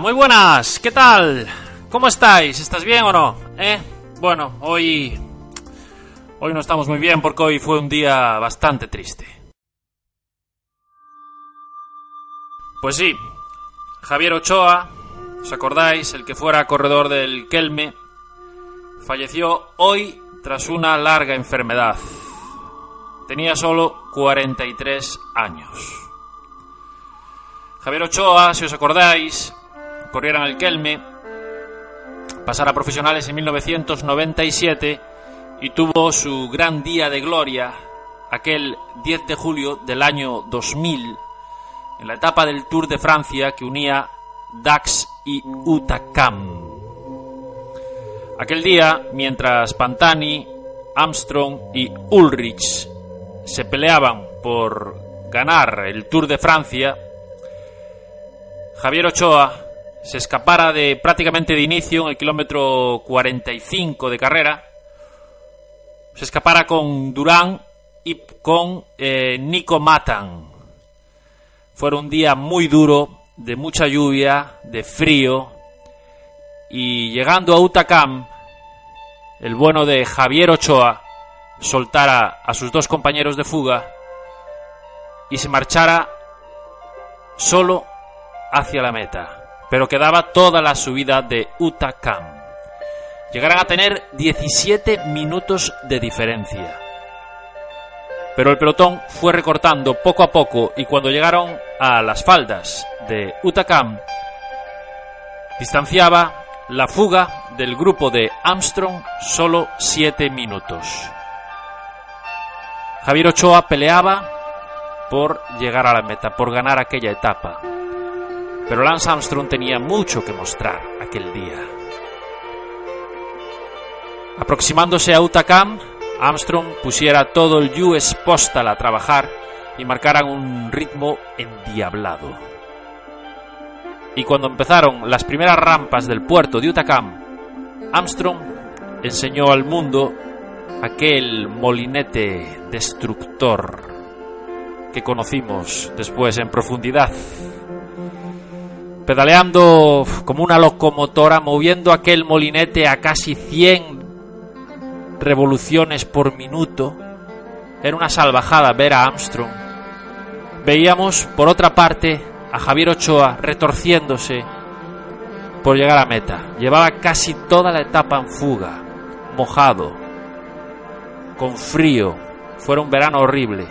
Muy buenas, ¿qué tal? ¿Cómo estáis? ¿Estás bien o no? ¿Eh? Bueno, hoy... Hoy no estamos muy bien porque hoy fue un día bastante triste. Pues sí, Javier Ochoa, ¿os acordáis? El que fuera corredor del Kelme, falleció hoy tras una larga enfermedad. Tenía solo 43 años. Javier Ochoa, si os acordáis, corrieron el Kelme, pasara profesionales en 1997 y tuvo su gran día de gloria aquel 10 de julio del año 2000 en la etapa del Tour de Francia que unía Dax y Utacam. Aquel día, mientras Pantani, Armstrong y Ulrich se peleaban por ganar el Tour de Francia, Javier Ochoa se escapara de prácticamente de inicio en el kilómetro 45 de carrera, se escapara con Durán y con eh, Nico Matan. Fue un día muy duro, de mucha lluvia, de frío, y llegando a Utacam, el bueno de Javier Ochoa soltara a sus dos compañeros de fuga y se marchara solo hacia la meta, pero quedaba toda la subida de Utacam. Llegarán a tener 17 minutos de diferencia. Pero el pelotón fue recortando poco a poco y cuando llegaron a las faldas de Utacam, distanciaba la fuga del grupo de Armstrong solo 7 minutos. Javier Ochoa peleaba por llegar a la meta, por ganar aquella etapa. Pero Lance Armstrong tenía mucho que mostrar aquel día. Aproximándose a Utacam, Armstrong pusiera todo el US Postal a trabajar y marcaran un ritmo endiablado. Y cuando empezaron las primeras rampas del puerto de Utacam, Armstrong enseñó al mundo aquel molinete destructor que conocimos después en profundidad pedaleando como una locomotora, moviendo aquel molinete a casi 100 revoluciones por minuto. Era una salvajada ver a Armstrong. Veíamos, por otra parte, a Javier Ochoa retorciéndose por llegar a meta. Llevaba casi toda la etapa en fuga, mojado, con frío. Fue un verano horrible.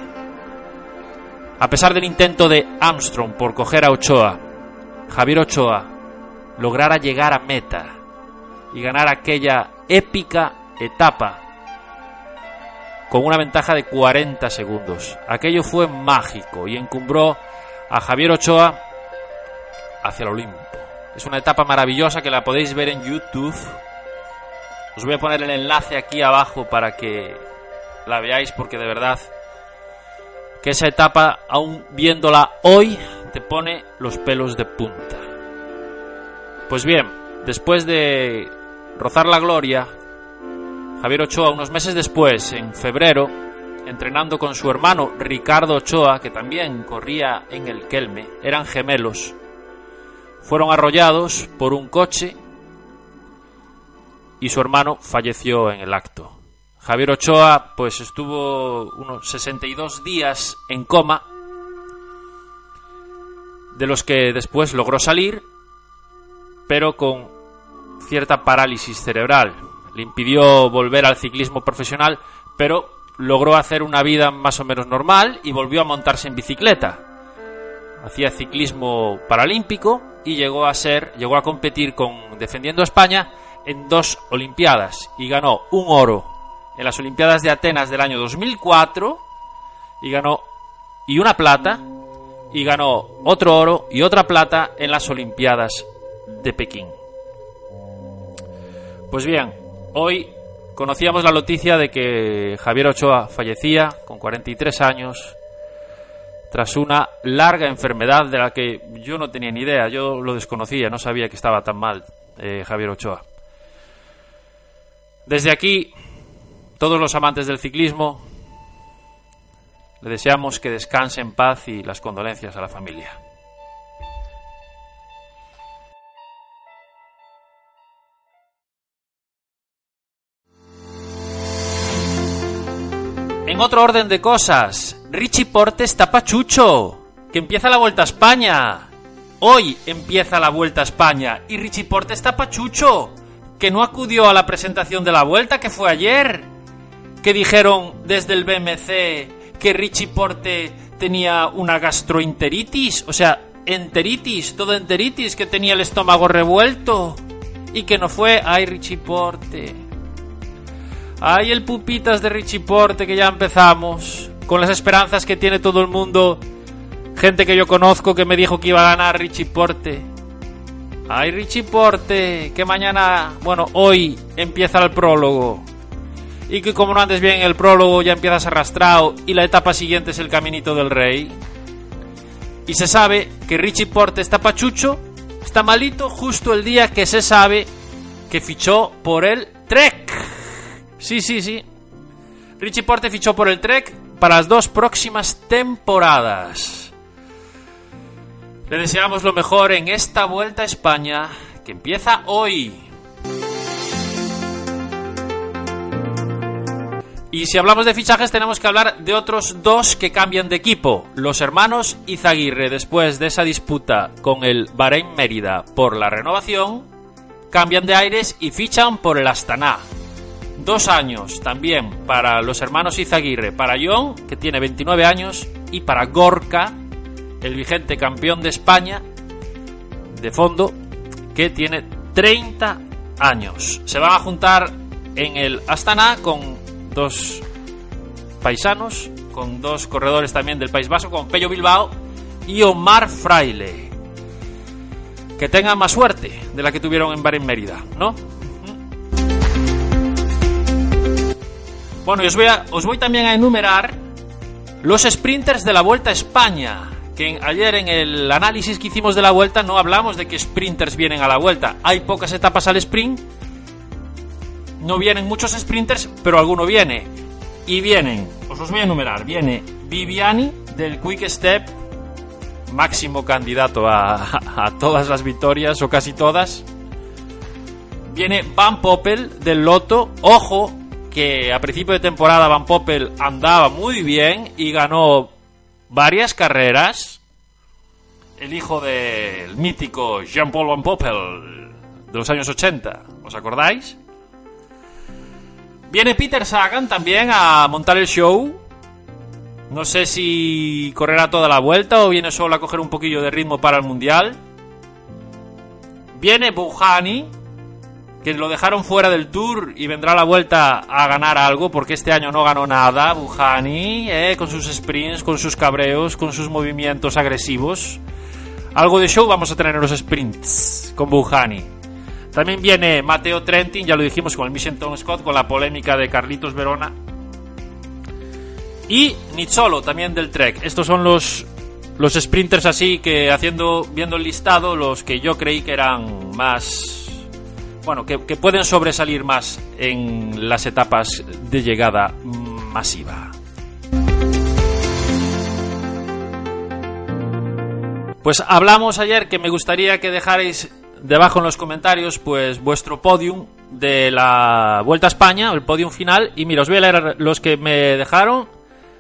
A pesar del intento de Armstrong por coger a Ochoa, Javier Ochoa lograra llegar a meta y ganar aquella épica etapa con una ventaja de 40 segundos. Aquello fue mágico y encumbró a Javier Ochoa hacia el Olimpo. Es una etapa maravillosa que la podéis ver en YouTube. Os voy a poner el enlace aquí abajo para que la veáis porque de verdad que esa etapa, aún viéndola hoy, te pone los pelos de punta. Pues bien, después de rozar la gloria, Javier Ochoa, unos meses después, en febrero, entrenando con su hermano Ricardo Ochoa, que también corría en el Kelme, eran gemelos, fueron arrollados por un coche y su hermano falleció en el acto. Javier Ochoa pues estuvo unos 62 días en coma de los que después logró salir, pero con cierta parálisis cerebral. Le impidió volver al ciclismo profesional, pero logró hacer una vida más o menos normal y volvió a montarse en bicicleta. Hacía ciclismo paralímpico y llegó a ser, llegó a competir con defendiendo a España en dos olimpiadas y ganó un oro en las Olimpiadas de Atenas del año 2004 y ganó y una plata y ganó otro oro y otra plata en las Olimpiadas de Pekín. Pues bien, hoy conocíamos la noticia de que Javier Ochoa fallecía con 43 años tras una larga enfermedad de la que yo no tenía ni idea, yo lo desconocía, no sabía que estaba tan mal eh, Javier Ochoa. Desde aquí, todos los amantes del ciclismo, le deseamos que descanse en paz y las condolencias a la familia. En otro orden de cosas, Richie Porte está pachucho, que empieza la Vuelta a España. Hoy empieza la Vuelta a España y Richie Porte está pachucho, que no acudió a la presentación de la Vuelta que fue ayer. Que dijeron desde el BMC que Richie Porte tenía una gastroenteritis, o sea, enteritis, todo enteritis, que tenía el estómago revuelto y que no fue, ay Richie Porte. Ay, el pupitas de Richie Porte que ya empezamos. Con las esperanzas que tiene todo el mundo. Gente que yo conozco que me dijo que iba a ganar Richie Porte. Ay, Richie Porte, que mañana, bueno, hoy empieza el prólogo. Y que como no andes bien el prólogo ya empiezas arrastrado y la etapa siguiente es el caminito del rey. Y se sabe que Richie Porte está pachucho, está malito justo el día que se sabe que fichó por el Trek. Sí, sí, sí. Richie Porte fichó por el Trek para las dos próximas temporadas. Le deseamos lo mejor en esta vuelta a España que empieza hoy. Y si hablamos de fichajes tenemos que hablar de otros dos que cambian de equipo. Los hermanos Izaguirre, después de esa disputa con el Bahrein Mérida por la renovación, cambian de aires y fichan por el Astana. Dos años también para los hermanos Izaguirre, para John, que tiene 29 años, y para Gorka, el vigente campeón de España de fondo, que tiene 30 años. Se van a juntar en el Astana con dos paisanos, con dos corredores también del País Vasco, con Pello Bilbao y Omar Fraile. Que tengan más suerte de la que tuvieron en Bar en Mérida, ¿no? Bueno, y os voy, os voy también a enumerar los sprinters de la Vuelta a España. Que ayer en el análisis que hicimos de la Vuelta no hablamos de que sprinters vienen a la Vuelta. Hay pocas etapas al sprint. No vienen muchos sprinters, pero alguno viene. Y vienen, os los voy a enumerar. Viene Viviani del Quick Step, máximo candidato a, a todas las victorias o casi todas. Viene Van Poppel del Loto. Ojo, que a principio de temporada Van Poppel andaba muy bien y ganó varias carreras. El hijo del mítico Jean-Paul Van Poppel de los años 80, ¿os acordáis? Viene Peter Sagan también a montar el show. No sé si correrá toda la vuelta o viene solo a coger un poquillo de ritmo para el mundial. Viene Buhani, que lo dejaron fuera del tour y vendrá la vuelta a ganar algo, porque este año no ganó nada, Bujani, eh, con sus sprints, con sus cabreos, con sus movimientos agresivos. Algo de show vamos a tener en los sprints con Bujani. También viene Mateo Trentin, ya lo dijimos con el Mission Tom Scott, con la polémica de Carlitos Verona. Y Nizzolo, también del Trek. Estos son los, los sprinters así que haciendo, viendo el listado, los que yo creí que eran más bueno, que, pueden sobresalir más en las etapas de llegada masiva. Pues hablamos ayer que me gustaría que dejarais debajo en los comentarios pues vuestro podium de la Vuelta a España, el podium final. Y mira, os voy a leer los que me dejaron.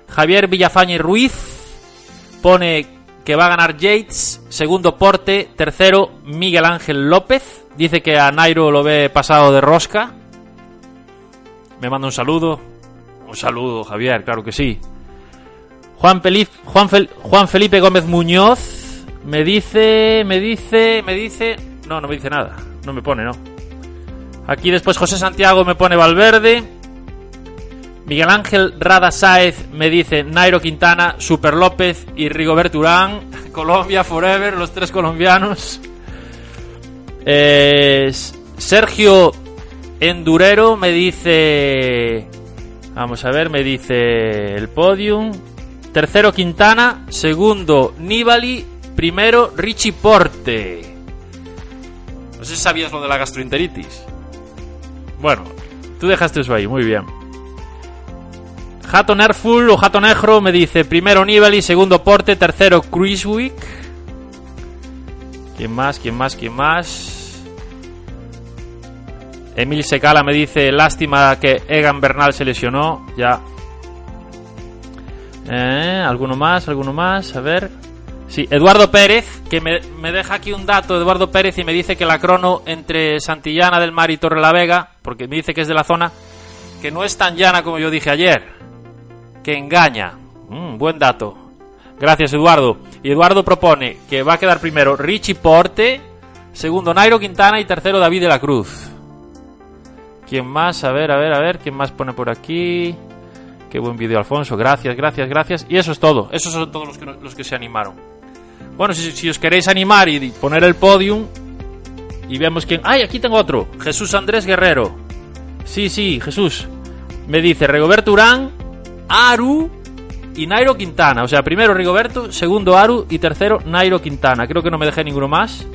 Javier Villafañe Ruiz pone que va a ganar Yates, segundo Porte, tercero Miguel Ángel López, Dice que a Nairo lo ve pasado de rosca. Me manda un saludo. Un saludo, Javier, claro que sí. Juan, Juan, Juan Felipe Gómez Muñoz me dice, me dice, me dice... No, no me dice nada. No me pone, no. Aquí después José Santiago me pone Valverde. Miguel Ángel Rada Sáez me dice Nairo Quintana, Super López y Rigoberto Urán. Colombia Forever, los tres colombianos. Eh, Sergio Endurero me dice. Vamos a ver, me dice el podium. Tercero Quintana, segundo Nibali, primero Richie Porte. No sé si sabías lo de la gastroenteritis. Bueno, tú dejaste eso ahí, muy bien. Jato Nerful o Jato Negro me dice primero Nibali, segundo Porte, tercero Cruisewick. ¿Quién más? ¿Quién más? ¿Quién más? Emil Secala me dice lástima que Egan Bernal se lesionó. Ya. Eh, ¿Alguno más? ¿Alguno más? A ver. Sí, Eduardo Pérez, que me, me, deja aquí un dato, Eduardo Pérez, y me dice que la crono entre Santillana del Mar y Torre la Vega, porque me dice que es de la zona, que no es tan llana como yo dije ayer que engaña. Mm, buen dato. Gracias, Eduardo. Y Eduardo propone que va a quedar primero Richie Porte, segundo Nairo Quintana y tercero David de la Cruz. ¿Quién más? A ver, a ver, a ver. ¿Quién más pone por aquí? Qué buen vídeo, Alfonso. Gracias, gracias, gracias. Y eso es todo. Esos son todos los que, los que se animaron. Bueno, si, os queréis animar y poner el podium y vemos quién... ¡Ay, aquí tengo otro! Jesús Andrés Guerrero. Sí, sí, Jesús. Me dice Rigoberto Urán, Aru y Nairo Quintana. O sea, primero Rigoberto, segundo Aru y tercero Nairo Quintana. Creo que no me dejé ninguno más.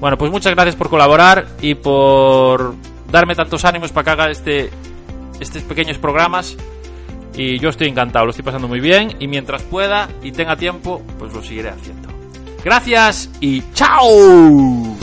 Bueno, pues muchas gracias por colaborar y por darme tantos ánimos para que haga este, estos pequeños programas. Y yo estoy encantado, lo estoy pasando muy bien. Y mientras pueda y tenga tiempo, pues lo seguiré haciendo. Gracias y chao.